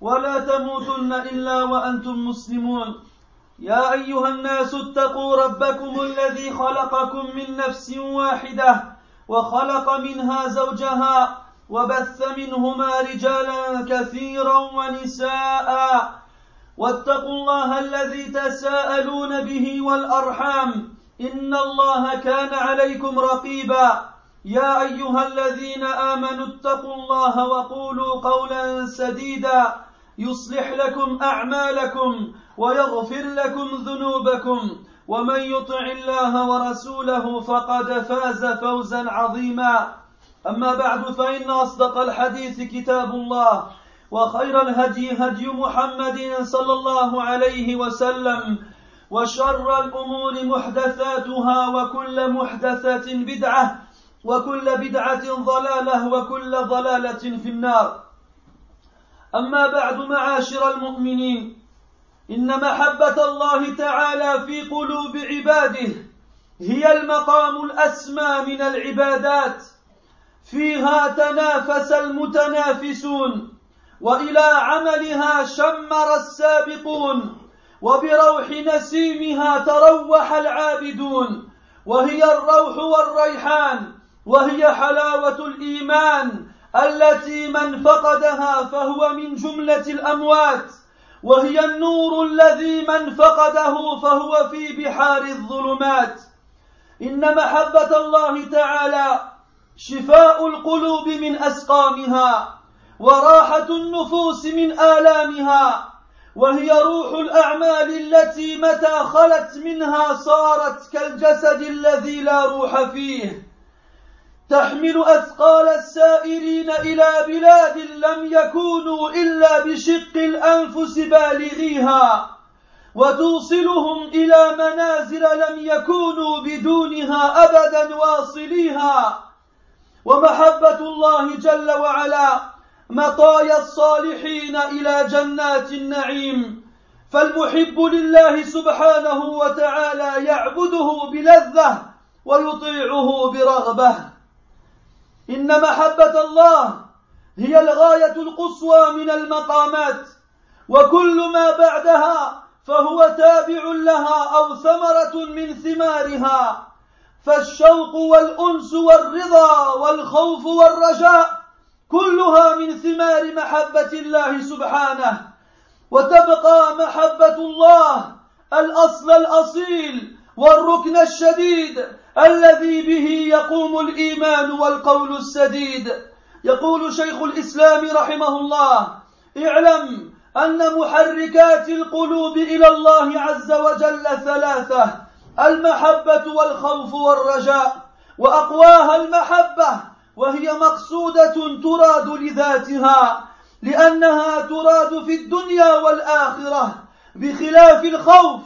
ولا تموتن إلا وأنتم مسلمون. يا أيها الناس اتقوا ربكم الذي خلقكم من نفس واحدة وخلق منها زوجها وبث منهما رجالا كثيرا ونساء. واتقوا الله الذي تساءلون به والأرحام. إن الله كان عليكم رقيبا. يا أيها الذين آمنوا اتقوا الله وقولوا قولا سديدا يصلح لكم أعمالكم ويغفر لكم ذنوبكم ومن يطع الله ورسوله فقد فاز فوزا عظيما. أما بعد فإن أصدق الحديث كتاب الله وخير الهدي هدي محمد صلى الله عليه وسلم وشر الأمور محدثاتها وكل محدثة بدعة وكل بدعة ضلالة وكل ضلالة في النار. أما بعد معاشر المؤمنين إن محبة الله تعالى في قلوب عباده هي المقام الأسمى من العبادات. فيها تنافس المتنافسون وإلى عملها شمر السابقون وبروح نسيمها تروح العابدون وهي الروح والريحان. وهي حلاوة الإيمان التي من فقدها فهو من جملة الأموات. وهي النور الذي من فقده فهو في بحار الظلمات. إن محبة الله تعالى شفاء القلوب من أسقامها وراحة النفوس من آلامها. وهي روح الأعمال التي متى خلت منها صارت كالجسد الذي لا روح فيه. تحمل أثقال السائرين إلى بلاد لم يكونوا إلا بشق الأنفس بالغيها وتوصلهم إلى منازل لم يكونوا بدونها ابدا واصليها. ومحبة الله جل وعلا مطايا الصالحين إلى جنات النعيم فالمحب لله سبحانه وتعالى يعبده بلذة ويطيعه برغبة. إن محبة الله هي الغاية القصوى من المقامات وكل ما بعدها فهو تابع لها أو ثمرة من ثمارها. فالشوق والأنس والرضا والخوف والرجاء كلها من ثمار محبة الله سبحانه. وتبقى محبة الله الأصل الأصيل والركن الشديد الذي به يقوم الإيمان والقول السديد. يقول شيخ الإسلام رحمه الله اعلم أن محركات القلوب إلى الله عز وجل ثلاثة المحبة والخوف والرجاء وأقواها المحبة وهي مقصودة تراد لذاتها لأنها تراد في الدنيا والآخرة بخلاف الخوف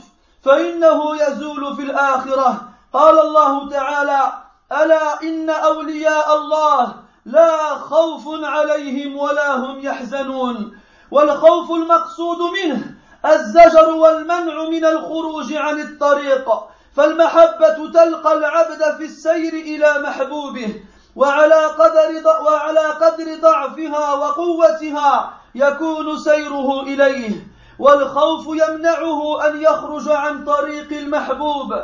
فإنه يزول في الآخرة. قال الله تعالى ألا إن أولياء الله لا خوف عليهم ولا هم يحزنون. والخوف المقصود منه الزجر والمنع من الخروج عن الطريق. فالمحبة تلقى العبد في السير إلى محبوبه وعلى قدر وعلى قدر ضعفها وقوتها يكون سيره إليه. والخوف يمنعه أن يخرج عن طريق المحبوب.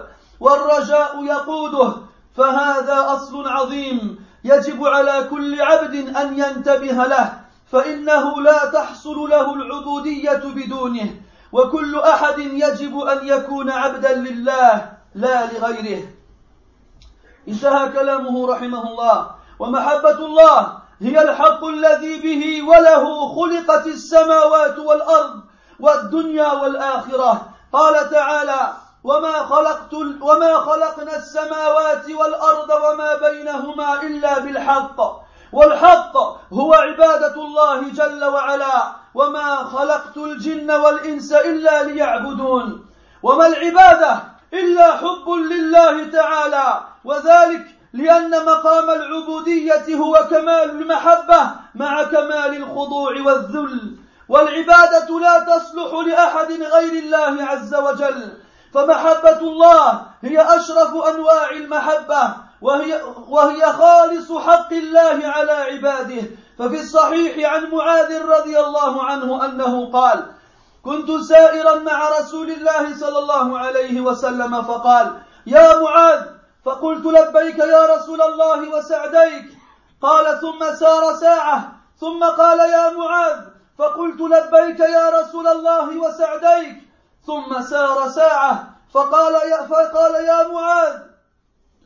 والرجاء يقوده فهذا أصل عظيم. يجب على كل عبد أن ينتبه له فإنه لا تحصل له العبودية بدونه. وكل أحد يجب أن يكون عبدا لله لا لغيره. انتهى كلامه رحمه الله. ومحبة الله هي الحق الذي به وله خلقت السماوات والأرض والدنيا والآخرة. قال تعالى وما خلقت وما خلقنا السماوات والأرض وما بينهما إلا بالحق. والحق هو عبادة الله جل وعلا. وما خلقت الجن والإنس إلا ليعبدون. وما العبادة إلا حب لله تعالى. وذلك لأن مقام العبودية هو كمال المحبة مع كمال الخضوع والذل. والعبادة لا تصلح لأحد غير الله عز وجل. فمحبة الله هي أشرف أنواع المحبة وهي, وهي خالص حق الله على عباده. ففي الصحيح عن معاذ رضي الله عنه أنه قال كنت سائرا مع رسول الله صلى الله عليه وسلم فقال يا معاذ! فقلت لبيك يا رسول الله وسعديك. قال ثم سار ساعة ثم قال يا معاذ! فقلت لبيك يا رسول الله وسعديك. ثم سار ساعة فقال يا, فقال يا معاذ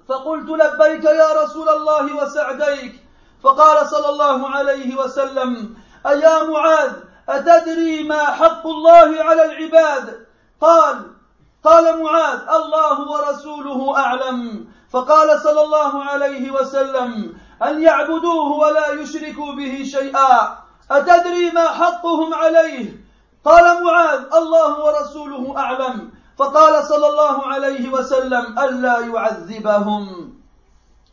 فقلت لبيك يا رسول الله وسعديك. فقال صلى الله عليه وسلم أيا معاذ أتدري ما حق الله على العباد؟ قال قال معاذ الله ورسوله أعلم. فقال صلى الله عليه وسلم أن يعبدوه ولا يشركوا به شيئا. أتدري ما حقهم عليه؟ قال معاذ الله ورسوله أعلم. فقال صلى الله عليه وسلم ألا يعذبهم.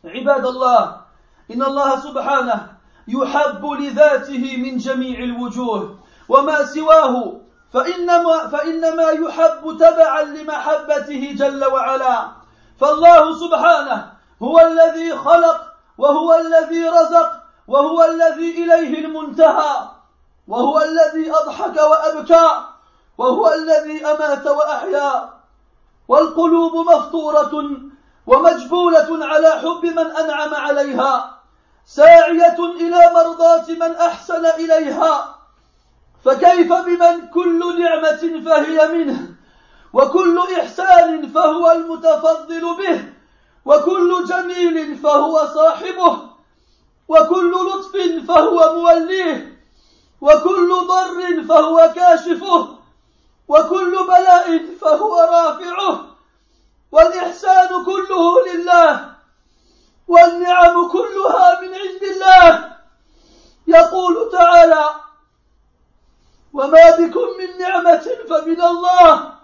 عباد الله إن الله سبحانه يحب لذاته من جميع الوجوه وما سواه فإنما, فإنما يحب تبعا لمحبته جل وعلا. فالله سبحانه هو الذي خلق وهو الذي رزق وهو الذي إليه المنتهى. وهو الذي أضحك وأبكى وهو الذي أمات وأحيا. والقلوب مفطورة ومجبولة على حب من أنعم عليها ساعية إلى مرضاة من أحسن إليها. فكيف بمن كل نعمة فهي منه وكل إحسان فهو المتفضل به وكل جميل فهو صاحبه وكل لطف فهو موليه. وكل ضر فهو كاشفه وكل بلاء فهو رافعه والإحسان كله لله والنعم كلها من عند الله. يقول تعالى وما بكم من نعمة فمن الله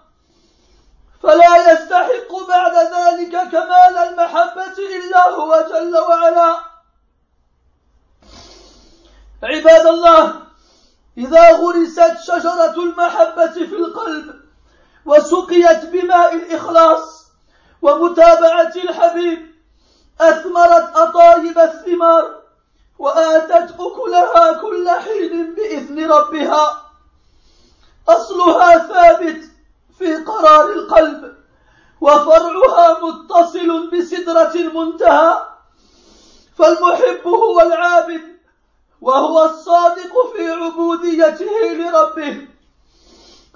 فلا يستحق بعد ذلك كمال المحبة إلا هو جل وعلا. عباد الله إذا غرست شجرة المحبة في القلب وسقيت بماء الإخلاص ومتابعة الحبيب أثمرت أطايب الثمار وآتت أكلها كل حين بإذن ربها. أصلها ثابت في قرار القلب وفرعها متصل بسدرة المنتهى. فالمحب هو العابد وهو الصادق في عبوديته لربه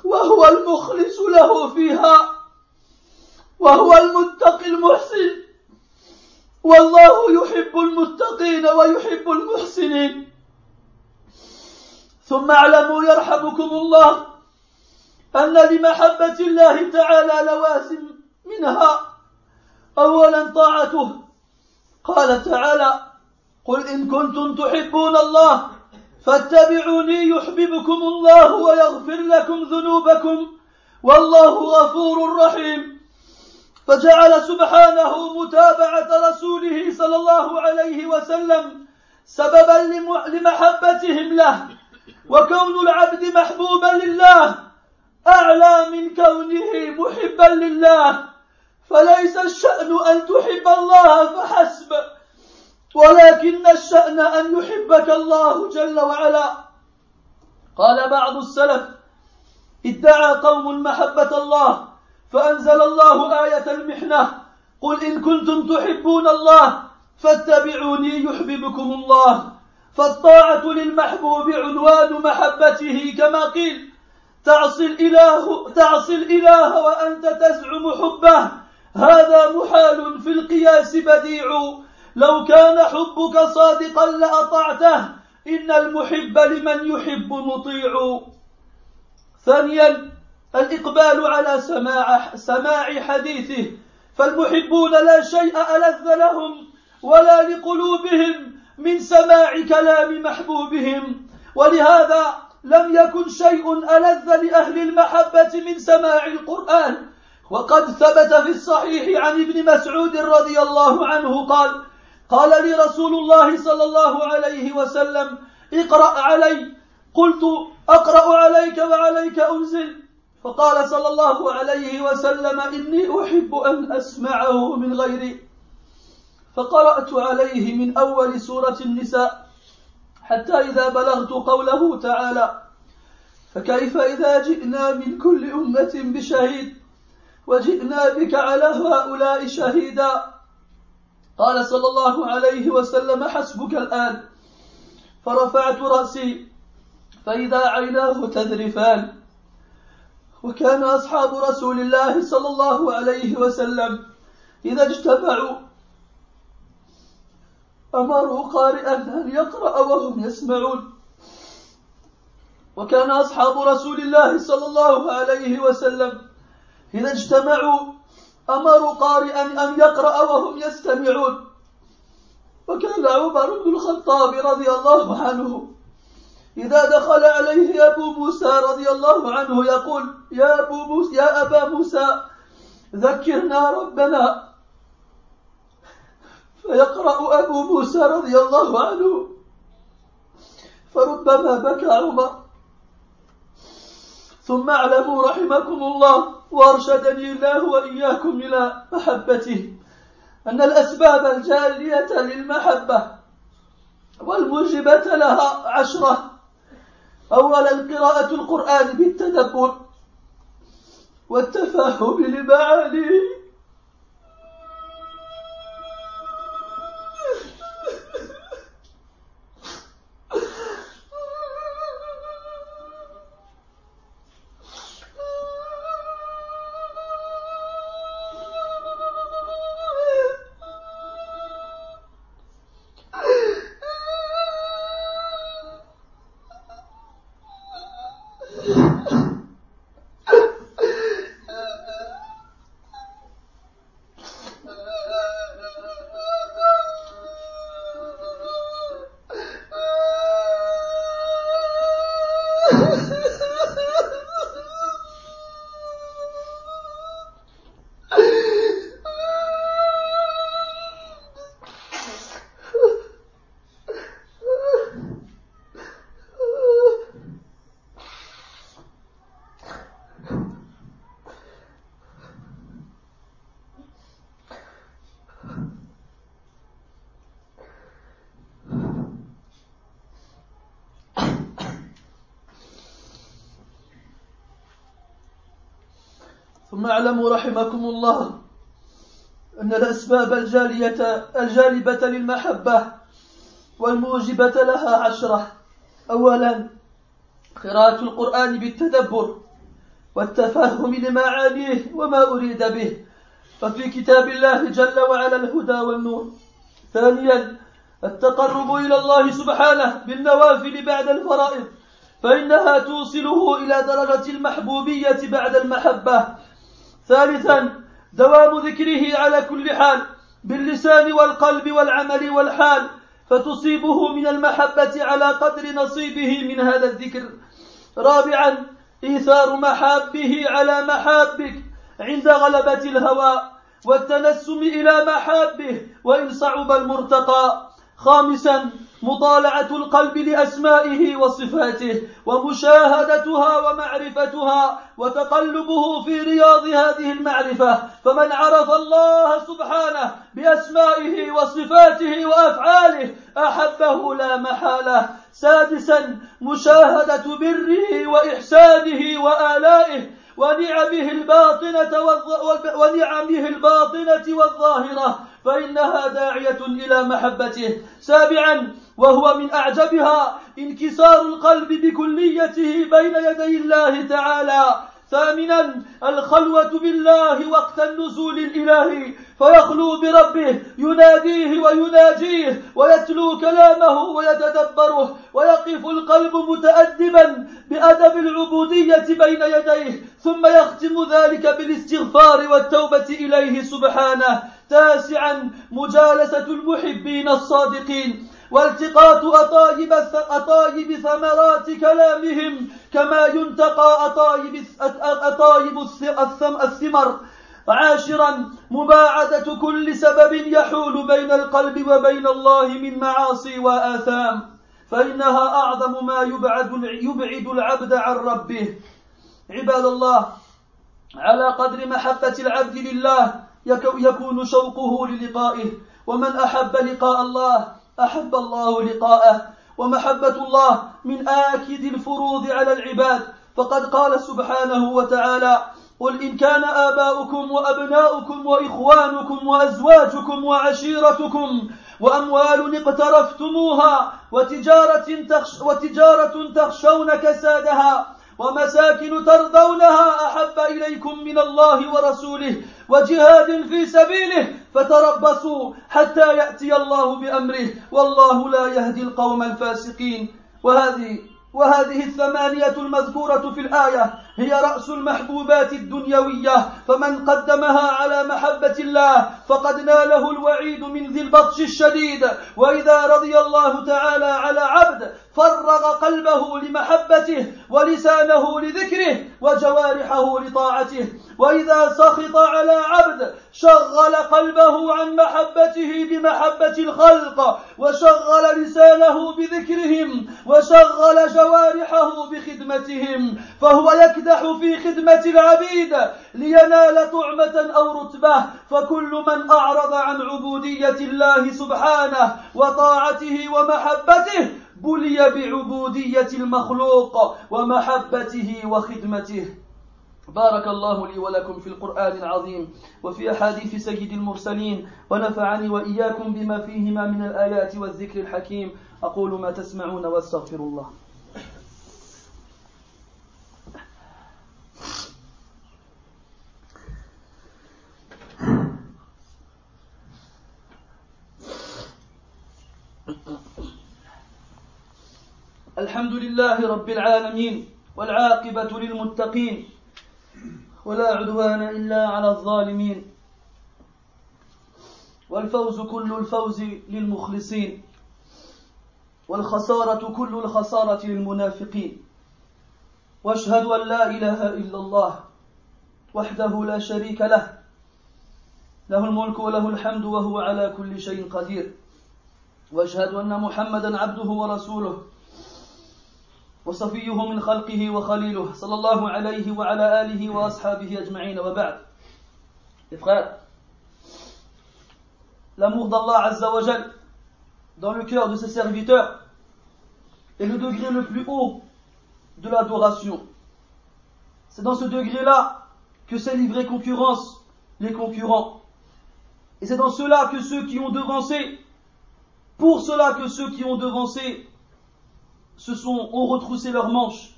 وهو المخلص له فيها وهو المتقي المحسن. والله يحب المتقين ويحب المحسنين. ثم اعلموا يرحمكم الله أن لمحبة الله تعالى لوازم منها أولا طاعته. قال تعالى قل إن كنتم تحبون الله فاتبعوني يحببكم الله ويغفر لكم ذنوبكم والله غفور رحيم. فجعل سبحانه متابعة رسوله صلى الله عليه وسلم سببا لمحبتهم له وكون العبد محبوبا لله أعلى من كونه محبا لله. فليس الشأن أن تحب الله فحسب ولكن الشأن أن يحبك الله جل وعلا. قال بعض السلف ادعى قوم محبة الله فأنزل الله آية المحنة قل إن كنتم تحبون الله فاتبعوني يحببكم الله. فالطاعة للمحبوب عنوان محبته كما قيل تعصي الإله تعصي الإله وأنت تزعم حبه هذا محال في القياس بديع. لو كان حبك صادقا لأطعته إن المحب لمن يحب مطيع. ثانيا الإقبال على سماع سماع حديثه. فالمحبون لا شيء ألذ لهم ولا لقلوبهم من سماع كلام محبوبهم. ولهذا لم يكن شيء ألذ لأهل المحبة من سماع القرآن. وقد ثبت في الصحيح عن ابن مسعود رضي الله عنه قال قال لي رسول الله صلى الله عليه وسلم اقرأ علي. قلت أقرأ عليك وعليك أنزل. فقال صلى الله عليه وسلم إني أحب أن أسمعه من غيري. فقرأت عليه من أول سورة النساء حتى إذا بلغت قوله تعالى فكيف إذا جئنا من كل أمة بشهيد وجئنا بك على هؤلاء شهيدا. قال صلى الله عليه وسلم حسبك الآن. فرفعت رأسي فإذا عيناه تذرفان. وكان أصحاب رسول الله صلى الله عليه وسلم إذا اجتمعوا أمروا قارئا أن يقرأ وهم يسمعون. وكان أصحاب رسول الله صلى الله عليه وسلم إذا اجتمعوا أمروا قارئا أن يقرأ وهم يستمعون. وكان عمر بن الخطاب رضي الله عنه إذا دخل عليه أبو موسى رضي الله عنه يقول يا أبو موسى يا أبا موسى ذكرنا ربنا. فيقرأ أبو موسى رضي الله عنه. فربما بكى عمر. ثم اعلموا رحمكم الله وارشدني الله وإياكم إلى محبته. أن الأسباب الجاليه للمحبة والموجبة لها عشرة. أولا قراءة القرآن بالتدبر والتفهم لمعانيه. ثم اعلموا رحمكم الله أن الأسباب الجالية الجالبة للمحبة والموجبة لها عشرة. أولا قراءة القرآن بالتدبر والتفهم لمعانيه وما أريد به ففي كتاب الله جل وعلا الهدى والنور. ثانيا التقرب إلى الله سبحانه بالنوافل بعد الفرائض فإنها توصله إلى درجة المحبوبية بعد المحبة. ثالثا دوام ذكره على كل حال باللسان والقلب والعمل والحال فتصيبه من المحبة على قدر نصيبه من هذا الذكر. رابعا إيثار محابه على محابك عند غلبة الهوى والتنسم إلى محابه وإن صعب المرتقى. خامسا مطالعة القلب لأسمائه وصفاته ومشاهدتها ومعرفتها وتقلبه في رياض هذه المعرفة. فمن عرف الله سبحانه بأسمائه وصفاته وأفعاله أحبه لا محالة. سادسا مشاهدة بره وإحسانه وآلائه ونعمه الباطنة ونعمه الباطنة والظاهرة. فإنها داعية إلى محبته. سابعا وهو من أعجبها انكسار القلب بكليته بين يدي الله تعالى. ثامنا الخلوة بالله وقت النزول الإلهي. فيخلو بربه يناديه ويناجيه ويتلو كلامه ويتدبره ويقف القلب متأدبا بأدب العبودية بين يديه. ثم يختم ذلك بالاستغفار والتوبة إليه سبحانه. تاسعا مجالسة المحبين الصادقين. والتقاط أطايب, أطايب ثمرات كلامهم كما ينتقى أطايب, أطايب الثمر. عاشرا مباعدة كل سبب يحول بين القلب وبين الله من معاصي وآثام فإنها أعظم ما يبعد, يبعد العبد عن ربه. عباد الله على قدر محبة العبد لله يكون شوقه للقائه ومن أحب لقاء الله أحب الله لقاءه ومحبة الله من آكد الفروض على العباد. فقد قال سبحانه وتعالى قل إن كان آباؤكم وأبناؤكم وإخوانكم وأزواجكم وعشيرتكم وأموال اقترفتموها وتجارة, تخش وتجارة تخشون كسادها ومساكن ترضونها أحب إليكم من الله ورسوله وجهاد في سبيله فتربصوا حتى يأتي الله بأمره والله لا يهدي القوم الفاسقين. وهذه وهذه الثمانية المذكورة في الآية هي رأس المحبوبات الدنيوية فمن قدمها على محبة الله فقد ناله الوعيد من ذي البطش الشديد. وإذا رضي الله تعالى على عبد فرغ قلبه لمحبته ولسانه لذكره وجوارحه لطاعته. وإذا سخط على عبد شغل قلبه عن محبته بمحبة الخلق وشغل لسانه بذكرهم وشغل جوارحه بخدمتهم فهو يكدح في خدمة العبيد لينال طعمة أو رتبة فكل من أعرض عن عبودية الله سبحانه وطاعته ومحبته بلي بعبودية المخلوق ومحبته وخدمته. بارك الله لي ولكم في القرآن العظيم وفي أحاديث سيد المرسلين ونفعني وإياكم بما فيهما من الآيات والذكر الحكيم. أقول ما تسمعون وأستغفر الله. الحمد لله رب العالمين والعاقبة للمتقين ولا عدوان إلا على الظالمين والفوز كل الفوز للمخلصين والخسارة كل الخسارة للمنافقين وأشهد أن لا إله إلا الله وحده لا شريك له له الملك وله الحمد وهو على كل شيء قدير وأشهد أن محمدا عبده ورسوله وصفيه من خلقه وخليله صلى الله عليه وعلى آله وأصحابه أجمعين وبعد Les frères, l'amour d'Allah Azza wa Jal dans le cœur de ses serviteurs est le degré le plus haut de l'adoration. C'est dans ce degré-là que s'est livré concurrence les concurrents. Et c'est dans cela que ceux qui ont devancé, pour cela que ceux qui ont devancé se sont, ont retroussé leurs manches.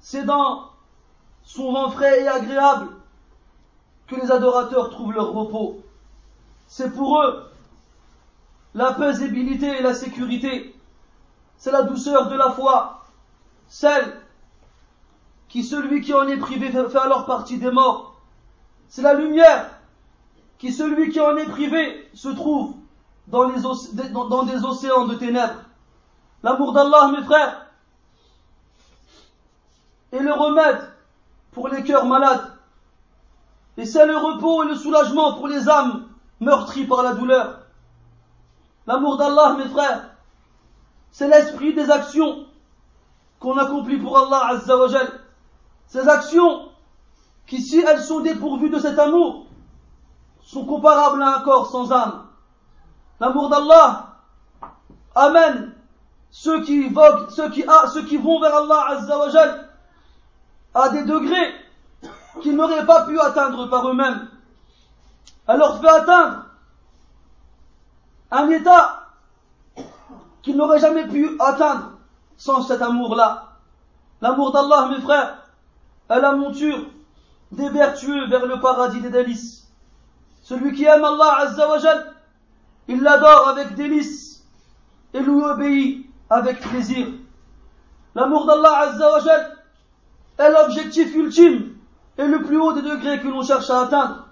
C'est dans son vent frais et agréable que les adorateurs trouvent leur repos. C'est pour eux la paisibilité et la sécurité. C'est la douceur de la foi, celle qui celui qui en est privé fait alors partie des morts. C'est la lumière qui celui qui en est privé se trouve dans, des océans de ténèbres. L'amour d'Allah, mes frères, est le remède pour les cœurs malades. Et c'est le repos et le soulagement pour les âmes meurtries par la douleur. L'amour d'Allah, mes frères, c'est l'esprit des actions qu'on accomplit pour Allah Azza wa Ces actions qui, si elles sont dépourvues de cet amour, sont comparables à un corps sans âme. L'amour d'Allah amène ceux qui voguent, ceux qui, ah, ceux qui vont vers Allah Azza wa à des degrés qu'ils n'auraient pas pu atteindre par eux-mêmes. Elle leur fait atteindre un état qu'ils n'auraient jamais pu atteindre sans cet amour-là. L'amour d'Allah, mes frères, est la monture des vertueux vers le paradis des délices. Celui qui aime Allah Azza wa il l'adore avec délice et lui obéit avec plaisir. L'amour d'Allah Azza wa est l'objectif ultime et le plus haut des degrés que l'on cherche à atteindre.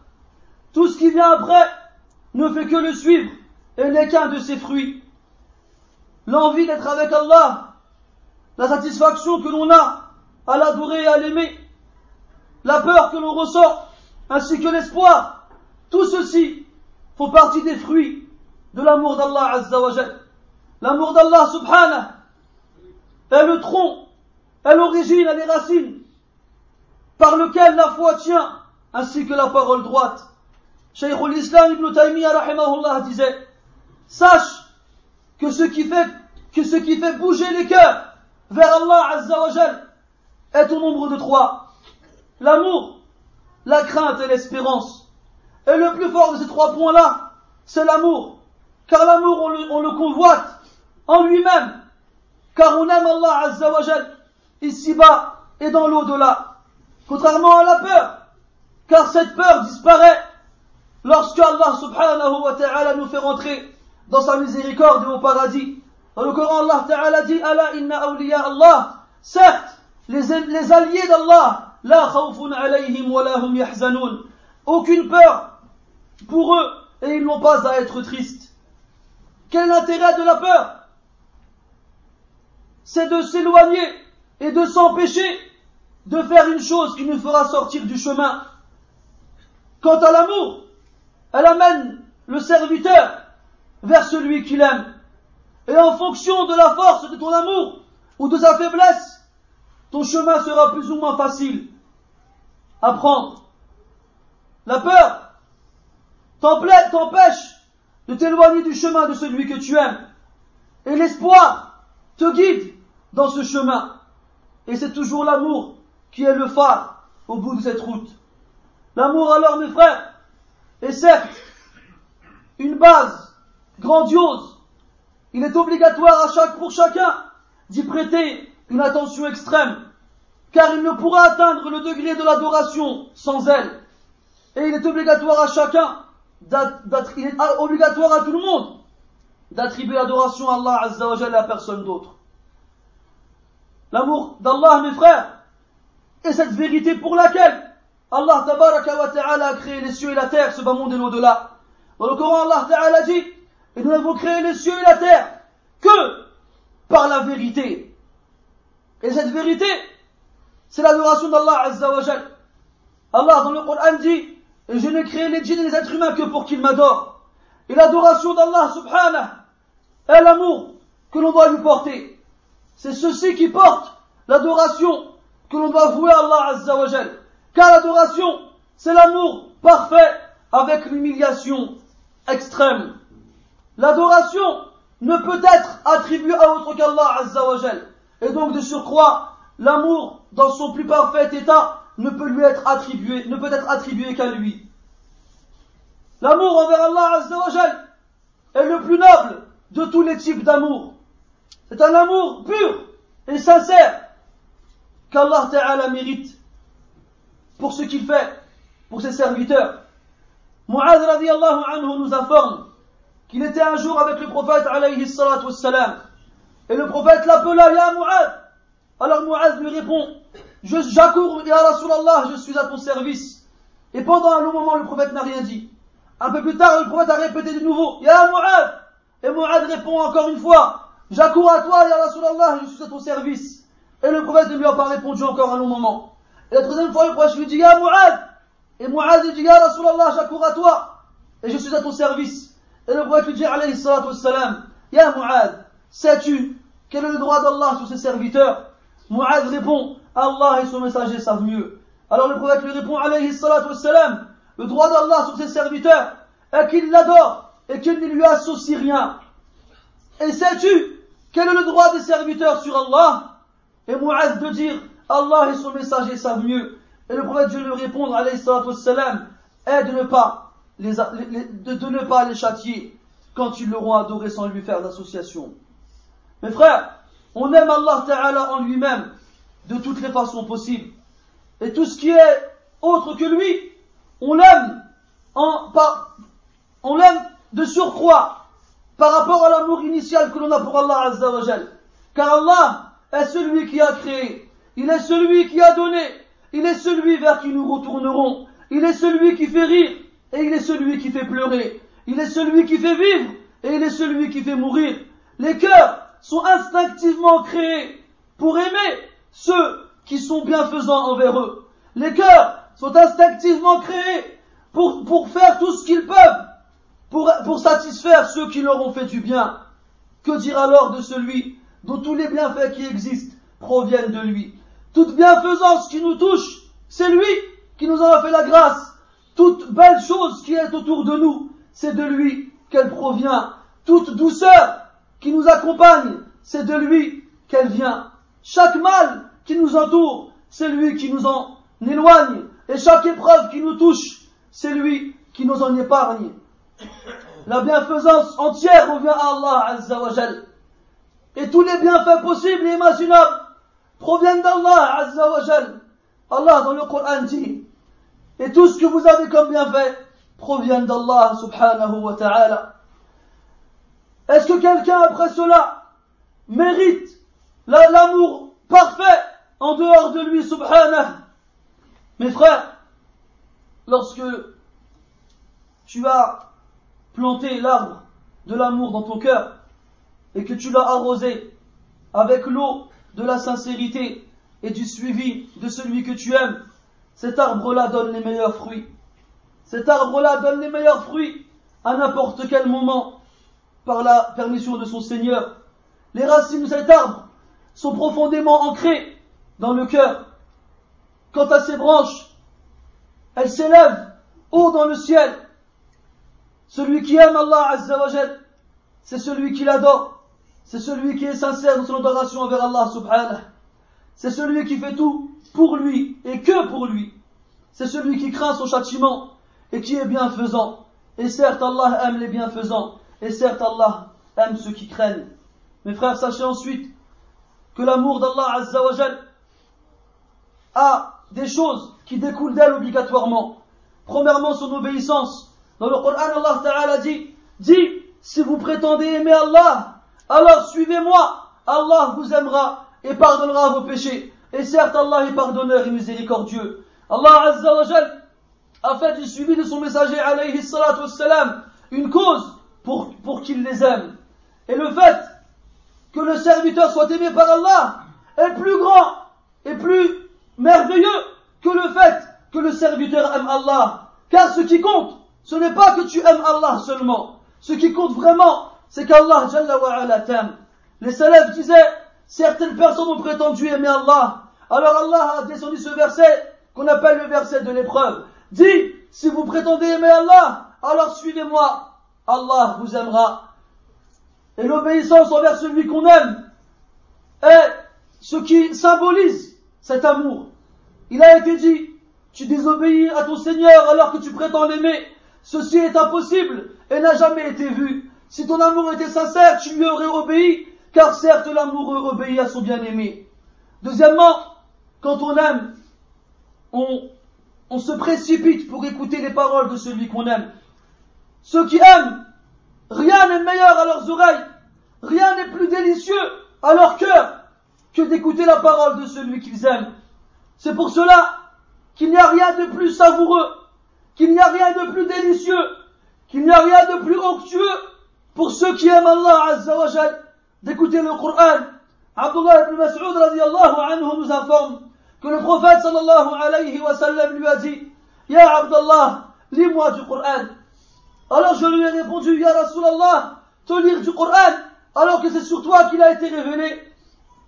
Tout ce qui vient après ne fait que le suivre et n'est qu'un de ses fruits. l'envie d'être avec Allah, la satisfaction que l'on a à l'adorer et à l'aimer, la peur que l'on ressent, ainsi que l'espoir, tout ceci font partie des fruits de l'amour d'Allah Azza wa L'amour d'Allah subhanahu est le tronc, est l'origine, est les racines par lequel la foi tient, ainsi que la parole droite. Shaykh al-Islam ibn Taymiyyah rahimahullah disait, sache que ce qui fait, que ce qui fait bouger les cœurs vers Allah Azza est au nombre de trois. L'amour, la crainte et l'espérance. Et le plus fort de ces trois points-là, c'est l'amour. Car l'amour, on le convoite en lui-même. Car on aime Allah Azza wa ici-bas et dans l'au-delà. Contrairement à la peur. Car cette peur disparaît lorsque Allah subhanahu wa ta'ala nous fait rentrer dans sa miséricorde et au paradis. Dans le Coran, Allah ta'ala dit, Allah inna awliya Allah. Certes, les, les alliés d'Allah, la khawfun alayhim yahzanun. Aucune peur pour eux et ils n'ont pas à être tristes. Quel est l'intérêt de la peur? C'est de s'éloigner et de s'empêcher de faire une chose qui nous fera sortir du chemin. Quant à l'amour, elle amène le serviteur vers celui qu'il aime. Et en fonction de la force de ton amour ou de sa faiblesse, ton chemin sera plus ou moins facile à prendre. La peur t'empêche de t'éloigner du chemin de celui que tu aimes. Et l'espoir te guide dans ce chemin. Et c'est toujours l'amour qui est le phare au bout de cette route. L'amour alors, mes frères, est certes une base grandiose. Il est obligatoire à chaque, pour chacun d'y prêter une attention extrême, car il ne pourra atteindre le degré de l'adoration sans elle. Et il est obligatoire à chacun, il est obligatoire à tout le monde d'attribuer l'adoration à Allah Azza wa à personne d'autre. L'amour d'Allah, mes frères, est cette vérité pour laquelle Allah wa ta'ala a créé les cieux et la terre, ce bas monde et l'au-delà. Dans le Coran, Allah ta'ala dit, et nous avons créé les cieux et la terre que par la vérité. Et cette vérité, c'est l'adoration d'Allah Azza wa Allah dans le Coran dit, et je n'ai créé les djinns et les êtres humains que pour qu'ils m'adorent. Et l'adoration d'Allah subhanahu est l'amour que l'on doit lui porter. C'est ceci qui porte l'adoration que l'on doit vouer à Allah Azza wa Car l'adoration, c'est l'amour parfait avec l'humiliation extrême. L'adoration ne peut être attribuée à autre qu'Allah Azza wa Et donc de surcroît, l'amour dans son plus parfait état ne peut lui être attribué, ne peut être attribué qu'à lui. L'amour envers Allah Azza wa est le plus noble de tous les types d'amour. C'est un amour pur et sincère qu'Allah Ta'ala mérite pour ce qu'il fait pour ses serviteurs. Mu'adh radiallahu anhu nous informe qu'il était un jour avec le prophète alayhi salatu wassalam. Et le prophète l'appela Ya Mu'adh. Alors Mu'adh lui répond J'accours, Ya Rasulallah, je suis à ton service. Et pendant un long moment, le prophète n'a rien dit. Un peu plus tard, le prophète a répété de nouveau Ya Mu'adh. Et Mu'adh répond encore une fois J'accours à toi, Ya Rasulallah, je suis à ton service. Et le prophète ne lui a pas répondu encore un long moment. Et la troisième fois, le prophète lui dit, Ya Mu'ad. Et Mu'ad lui dit, Ya Rasulallah, j'accours à toi. Et je suis à ton service. Et le prophète lui dit, alayhi salatu wassalam, Ya Mu'ad, sais-tu quel est le droit d'Allah sur ses serviteurs? Mu'ad répond, Allah et son messager savent mieux. Alors le prophète lui répond, alayhi salatu wassalam, le droit d'Allah sur ses serviteurs est qu'il l'adore et qu'il ne lui associe rien. Et sais-tu quel est le droit des serviteurs sur Allah et Mu'az de dire Allah et son messager savent mieux. Et le prophète de lui répondre, alayhi salam, est de ne pas les, de, de, ne pas les châtier quand ils l'auront adoré sans lui faire d'association. Mes frères, on aime Allah Ta'ala en lui-même de toutes les façons possibles. Et tout ce qui est autre que lui, on l'aime en, on l'aime de surcroît par rapport à l'amour initial que l'on a pour Allah Azza Car Allah est celui qui a créé, il est celui qui a donné, il est celui vers qui nous retournerons, il est celui qui fait rire et il est celui qui fait pleurer, il est celui qui fait vivre et il est celui qui fait mourir. Les cœurs sont instinctivement créés pour aimer ceux qui sont bienfaisants envers eux. Les cœurs sont instinctivement créés pour faire tout ce qu'ils peuvent pour, satisfaire ceux qui leur ont fait du bien. Que dire alors de celui dont tous les bienfaits qui existent proviennent de lui? Toute bienfaisance qui nous touche, c'est lui qui nous en a fait la grâce. Toute belle chose qui est autour de nous, c'est de lui qu'elle provient. Toute douceur qui nous accompagne, c'est de lui qu'elle vient. Chaque mal qui nous entoure, c'est lui qui nous en éloigne. Et chaque épreuve qui nous touche, c'est lui qui nous en épargne. La bienfaisance entière revient à Allah Azza wa Et tous les bienfaits possibles et imaginables proviennent d'Allah Azza wa Allah dans le Coran dit Et tout ce que vous avez comme bienfait provient d'Allah subhanahu wa ta'ala. Est-ce que quelqu'un après cela mérite l'amour parfait en dehors de lui subhanahu? Mes frères, lorsque tu as planté l'arbre de l'amour dans ton cœur et que tu l'as arrosé avec l'eau de la sincérité et du suivi de celui que tu aimes, cet arbre-là donne les meilleurs fruits. Cet arbre-là donne les meilleurs fruits à n'importe quel moment par la permission de son Seigneur. Les racines de cet arbre sont profondément ancrées dans le cœur. Quant à ses branches, elles s'élèvent haut dans le ciel celui qui aime Allah Azzawajal, c'est celui qui l'adore. C'est celui qui est sincère dans son adoration envers Allah subhanahu. C'est celui qui fait tout pour lui et que pour lui. C'est celui qui craint son châtiment et qui est bienfaisant. Et certes, Allah aime les bienfaisants. Et certes, Allah aime ceux qui craignent. Mes frères, sachez ensuite que l'amour d'Allah Azzawajal a des choses qui découlent d'elle obligatoirement. Premièrement, son obéissance. Dans le Coran, Allah Ta'ala dit, dit, si vous prétendez aimer Allah, alors suivez-moi. Allah vous aimera et pardonnera vos péchés. Et certes, Allah est pardonneur et miséricordieux. Allah Azza wa a fait du suivi de son messager alayhi salatu wassalam une cause pour, pour qu'il les aime. Et le fait que le serviteur soit aimé par Allah est plus grand et plus merveilleux que le fait que le serviteur aime Allah. Car ce qui compte, ce n'est pas que tu aimes Allah seulement. Ce qui compte vraiment, c'est qu'Allah t'aime. Les salafs disaient, certaines personnes ont prétendu aimer Allah. Alors Allah a descendu ce verset qu'on appelle le verset de l'épreuve. Dit, si vous prétendez aimer Allah, alors suivez-moi. Allah vous aimera. Et l'obéissance envers celui qu'on aime est ce qui symbolise cet amour. Il a été dit, tu désobéis à ton Seigneur alors que tu prétends l'aimer. Ceci est impossible et n'a jamais été vu. Si ton amour était sincère, tu lui aurais obéi, car certes l'amoureux obéit à son bien-aimé. Deuxièmement, quand on aime, on, se précipite pour écouter les paroles de celui qu'on aime. Ceux qui aiment, rien n'est meilleur à leurs oreilles, rien n'est plus délicieux à leur cœur que d'écouter la parole de celui qu'ils aiment. C'est pour cela qu'il n'y a rien de plus savoureux qu'il n'y a rien de plus délicieux, qu'il n'y a rien de plus onctueux pour ceux qui aiment Allah Azza wa d'écouter le Coran. Abdullah ibn Mas'ud radiallahu anhu nous informe que le prophète sallallahu alayhi wa sallam lui a dit Ya Abdullah, lis-moi du Coran. Alors je lui ai répondu Ya Rasulallah, te lire du Coran alors que c'est sur toi qu'il a été révélé.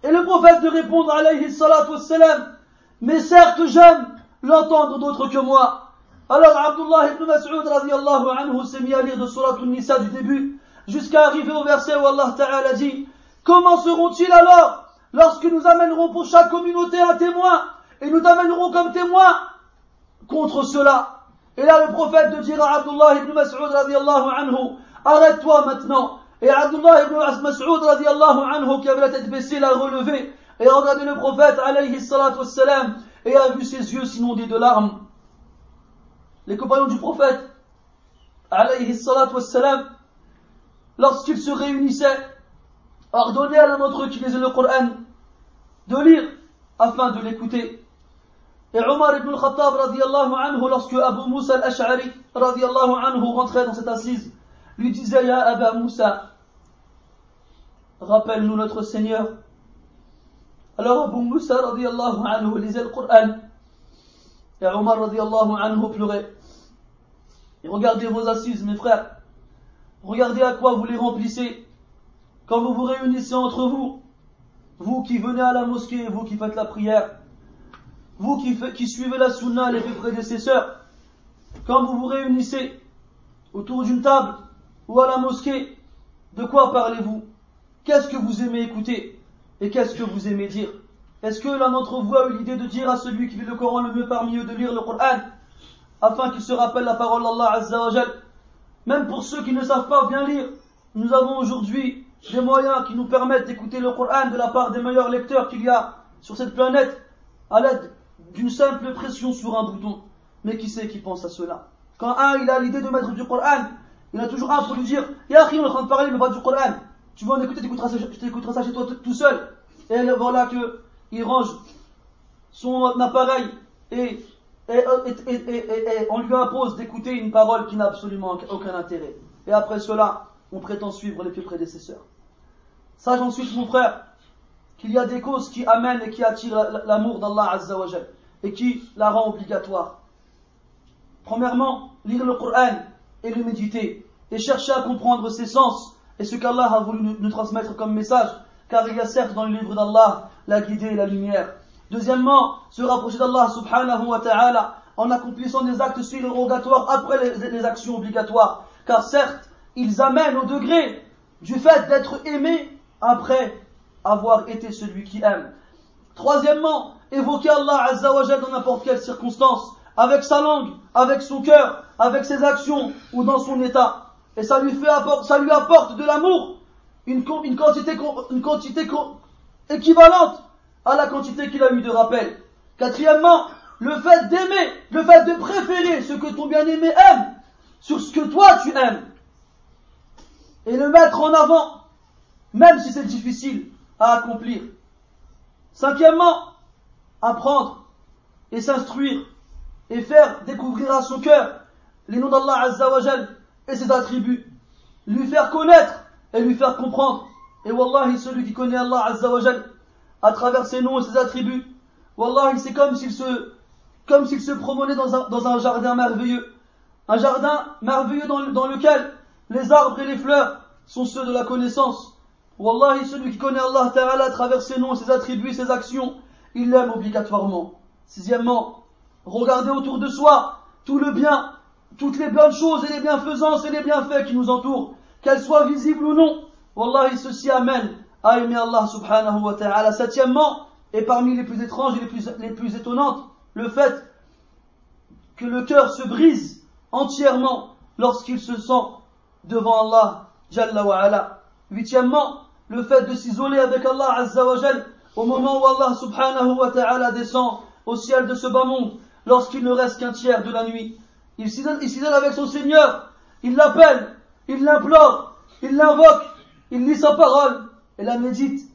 Et le prophète de répondre alayhi salatu wassalam Mais certes j'aime l'entendre d'autres que moi. Alors Abdullah ibn Mas'ud radiallahu anhu s'est mis à lire de Surat nisa du début jusqu'à arriver au verset où Allah Ta'ala dit Comment seront-ils alors lorsque nous amènerons pour chaque communauté un témoin et nous t'amènerons comme témoin contre cela? Et là le prophète de dire à Abdullah ibn Mas'ud radiallahu anhu Arrête-toi maintenant! Et Abdullah ibn Mas'ud radiallahu anhu qui avait la tête baissée l'a relevé et a regardé le prophète alayhi salatu wassalam et a vu ses yeux s'inonder de larmes les compagnons du prophète, alayhi wassalam, lorsqu'ils se réunissaient, ordonnaient à l'un d'entre eux qui lisait le Coran de lire afin de l'écouter. Et Omar ibn al-Khattab radiallahu anhu, lorsque Abu Musa al-Ash'ari radiallahu anhu rentrait dans cette assise, lui disait Ya Aba Musa, rappelle-nous notre Seigneur. Alors Abu Musa radiallahu anhu lisait le Coran. Et Omar radiallahu anhu pleurait. Et regardez vos assises, mes frères. Regardez à quoi vous les remplissez. Quand vous vous réunissez entre vous, vous qui venez à la mosquée, vous qui faites la prière, vous qui, qui suivez la sunna, les prédécesseurs, quand vous vous réunissez autour d'une table ou à la mosquée, de quoi parlez-vous? Qu'est-ce que vous aimez écouter Et qu'est-ce que vous aimez dire? Est-ce que l'un d'entre vous a eu l'idée de dire à celui qui lit le Coran le mieux parmi eux de lire le Coran afin qu'il se rappelle la parole d'Allah Azza Même pour ceux qui ne savent pas bien lire, nous avons aujourd'hui des moyens qui nous permettent d'écouter le Coran de la part des meilleurs lecteurs qu'il y a sur cette planète à l'aide d'une simple pression sur un bouton. Mais qui sait qui pense à cela? Quand un il a l'idée de mettre du Coran, il a toujours un pour lui dire Ya on est en train de parler mais pas du Coran. Tu veux en écouter, tu écouteras ça chez toi tout seul. Et voilà que il range son appareil et, on lui impose d'écouter une parole qui n'a absolument aucun intérêt. Et après cela, on prétend suivre les plus prédécesseurs. Sache ensuite, mon frère, qu'il y a des causes qui amènent et qui attirent l'amour d'Allah Azzawajal et qui la rend obligatoire. Premièrement, lire le Coran et le méditer et chercher à comprendre ses sens et ce qu'Allah a voulu nous transmettre comme message, car il y a certes dans le livre d'Allah la guidée et la lumière. Deuxièmement, se rapprocher d'Allah subhanahu wa ta'ala en accomplissant des actes surrogatoires après les, actions obligatoires, car certes, ils amènent au degré du fait d'être aimé après avoir été celui qui aime. Troisièmement, évoquer Allah Azzawajal dans n'importe quelle circonstance, avec sa langue, avec son cœur, avec ses actions ou dans son état. Et ça lui, fait ça lui apporte de l'amour, une, quantité, une quantité équivalente à la quantité qu'il a eu de rappel. Quatrièmement, le fait d'aimer, le fait de préférer ce que ton bien-aimé aime sur ce que toi tu aimes. Et le mettre en avant, même si c'est difficile à accomplir. Cinquièmement, apprendre et s'instruire et faire découvrir à son cœur les noms d'Allah Azzawajal et ses attributs. Lui faire connaître et lui faire comprendre. Et Wallahi, celui qui connaît Allah Azzawajal à travers ses noms et ses attributs, Wallahi, c'est comme s'il se, se promenait dans un, dans un jardin merveilleux. Un jardin merveilleux dans, dans lequel les arbres et les fleurs sont ceux de la connaissance. Wallahi, celui qui connaît Allah Ta'ala à travers ses noms, ses attributs, ses actions, il l'aime obligatoirement. Sixièmement, regardez autour de soi tout le bien, toutes les bonnes choses et les bienfaisances et les bienfaits qui nous entourent, qu'elles soient visibles ou non. Wallahi, ceci amène à aimer Allah subhanahu wa ta'ala. Septièmement, et parmi les plus étranges et les plus, les plus étonnantes, le fait que le cœur se brise entièrement lorsqu'il se sent devant Allah Jalla wa ala. Huitièmement, le fait de s'isoler avec Allah Azza wa au moment où Allah subhanahu wa ta'ala descend au ciel de ce bas monde lorsqu'il ne reste qu'un tiers de la nuit. Il s'isole avec son Seigneur, il l'appelle, il l'implore, il l'invoque, il lit sa parole et la médite.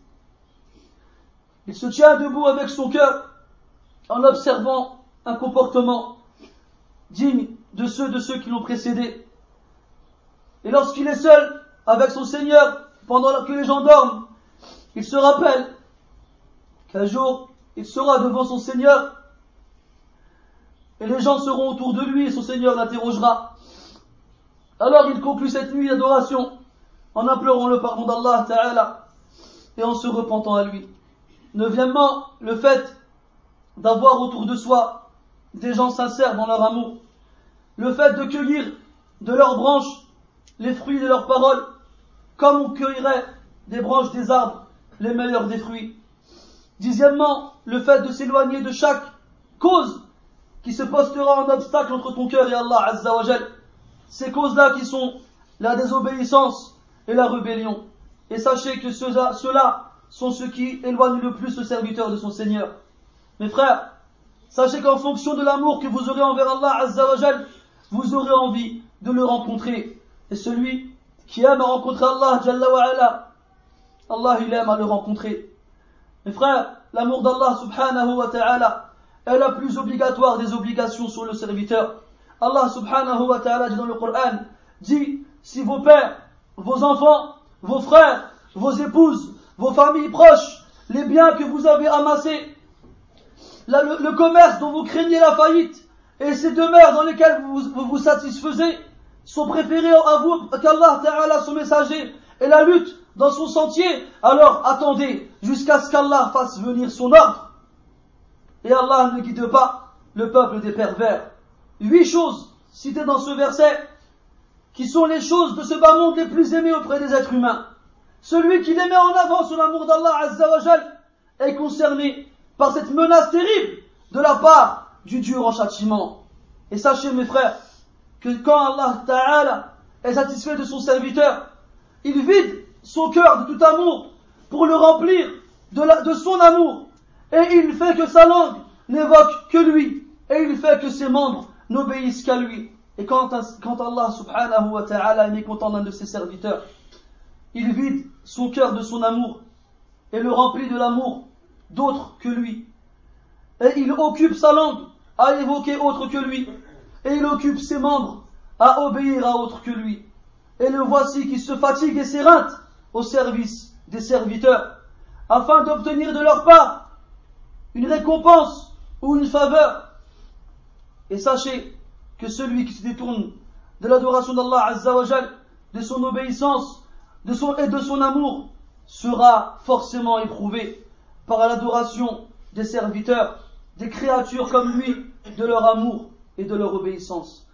Il se tient debout avec son cœur en observant un comportement digne de ceux de ceux qui l'ont précédé. Et lorsqu'il est seul avec son Seigneur, pendant que les gens dorment, il se rappelle qu'un jour, il sera devant son Seigneur et les gens seront autour de lui et son Seigneur l'interrogera. Alors il conclut cette nuit d'adoration en implorant le pardon d'Allah Ta'ala et en se repentant à lui. Neuvièmement, le fait d'avoir autour de soi des gens sincères dans leur amour. Le fait de cueillir de leurs branches les fruits de leurs paroles comme on cueillerait des branches des arbres les meilleurs des fruits. Dixièmement, le fait de s'éloigner de chaque cause qui se postera en obstacle entre ton cœur et Allah Azza Ces causes-là qui sont la désobéissance et la rébellion. Et sachez que ceux-là sont ceux qui éloignent le plus le serviteur de son Seigneur. Mes frères, sachez qu'en fonction de l'amour que vous aurez envers Allah Azza wa vous aurez envie de le rencontrer. Et celui qui aime à rencontrer Allah, Jalla ala, Allah il aime à le rencontrer. Mes frères, l'amour d'Allah subhanahu wa ta'ala est la plus obligatoire des obligations sur le serviteur. Allah subhanahu wa ta'ala dit dans le Coran, dit, si vos pères, vos enfants, vos frères, vos épouses, vos familles proches, les biens que vous avez amassés, le, commerce dont vous craignez la faillite, et ces demeures dans lesquelles vous vous, satisfaisez, sont préférés à vous qu'Allah Ta'ala, son messager, et la lutte dans son sentier, alors attendez jusqu'à ce qu'Allah fasse venir son ordre. Et Allah ne guide pas le peuple des pervers. Huit choses citées dans ce verset, qui sont les choses de ce bas monde les plus aimées auprès des êtres humains. Celui qui les met en avant sur l'amour d'Allah Azzawajal est concerné par cette menace terrible de la part du Dieu en châtiment. Et sachez mes frères, que quand Allah Ta'ala est satisfait de son serviteur, il vide son cœur de tout amour pour le remplir de, de son amour. Et il fait que sa langue n'évoque que lui. Et il fait que ses membres n'obéissent qu'à lui. Et quand, Allah subhanahu wa ta'ala est mécontent d'un de ses serviteurs, il vide son cœur de son amour et le remplit de l'amour d'autres que lui. Et il occupe sa langue à évoquer autre que lui. Et il occupe ses membres à obéir à autre que lui. Et le voici qui se fatigue et s'éreinte au service des serviteurs, afin d'obtenir de leur part une récompense ou une faveur. Et sachez que celui qui se détourne de l'adoration d'Allah Azzawajal, de son obéissance, de son, et de son amour, sera forcément éprouvé par l'adoration des serviteurs, des créatures comme lui, de leur amour et de leur obéissance.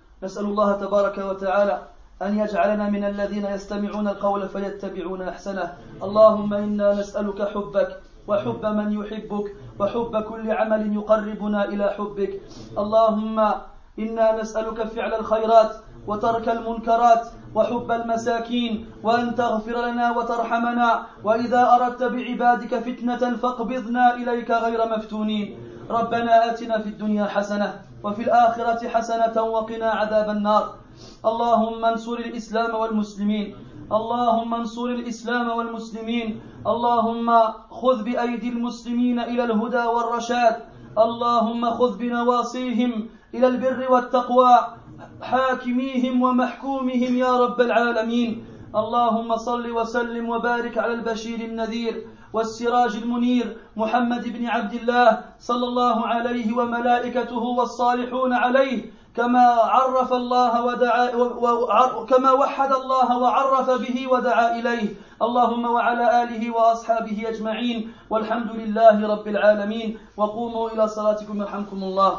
أن يجعلنا من الذين يستمعون القول فيتبعون أحسنه اللهم إنا نسألك حبك وحب من يحبك وحب كل عمل يقربنا إلى حبك اللهم إنا نسألك فعل الخيرات وترك المنكرات وحب المساكين وأن تغفر لنا وترحمنا وإذا أردت بعبادك فتنة فاقبضنا إليك غير مفتونين. ربنا آتنا في الدنيا حسنة وفي الآخرة حسنة وقنا عذاب النار. اللهم انصر الإسلام والمسلمين. اللهم انصر الإسلام والمسلمين. اللهم خذ بأيدي المسلمين إلى الهدى والرشاد. اللهم خذ بنواصيهم إلى البر والتقوى حاكميهم ومحكومهم يا رب العالمين. اللهم صل وسلم وبارك على البشير النذير والسراج المنير محمد بن عبد الله صلى الله عليه وملائكته والصالحون عليه. كما عرف الله ودعا كما وحد الله وعرف به ودعا إليه. اللهم وعلى آله وأصحابه أجمعين. والحمد لله رب العالمين. وقوموا إلى صلاتكم يرحمكم الله.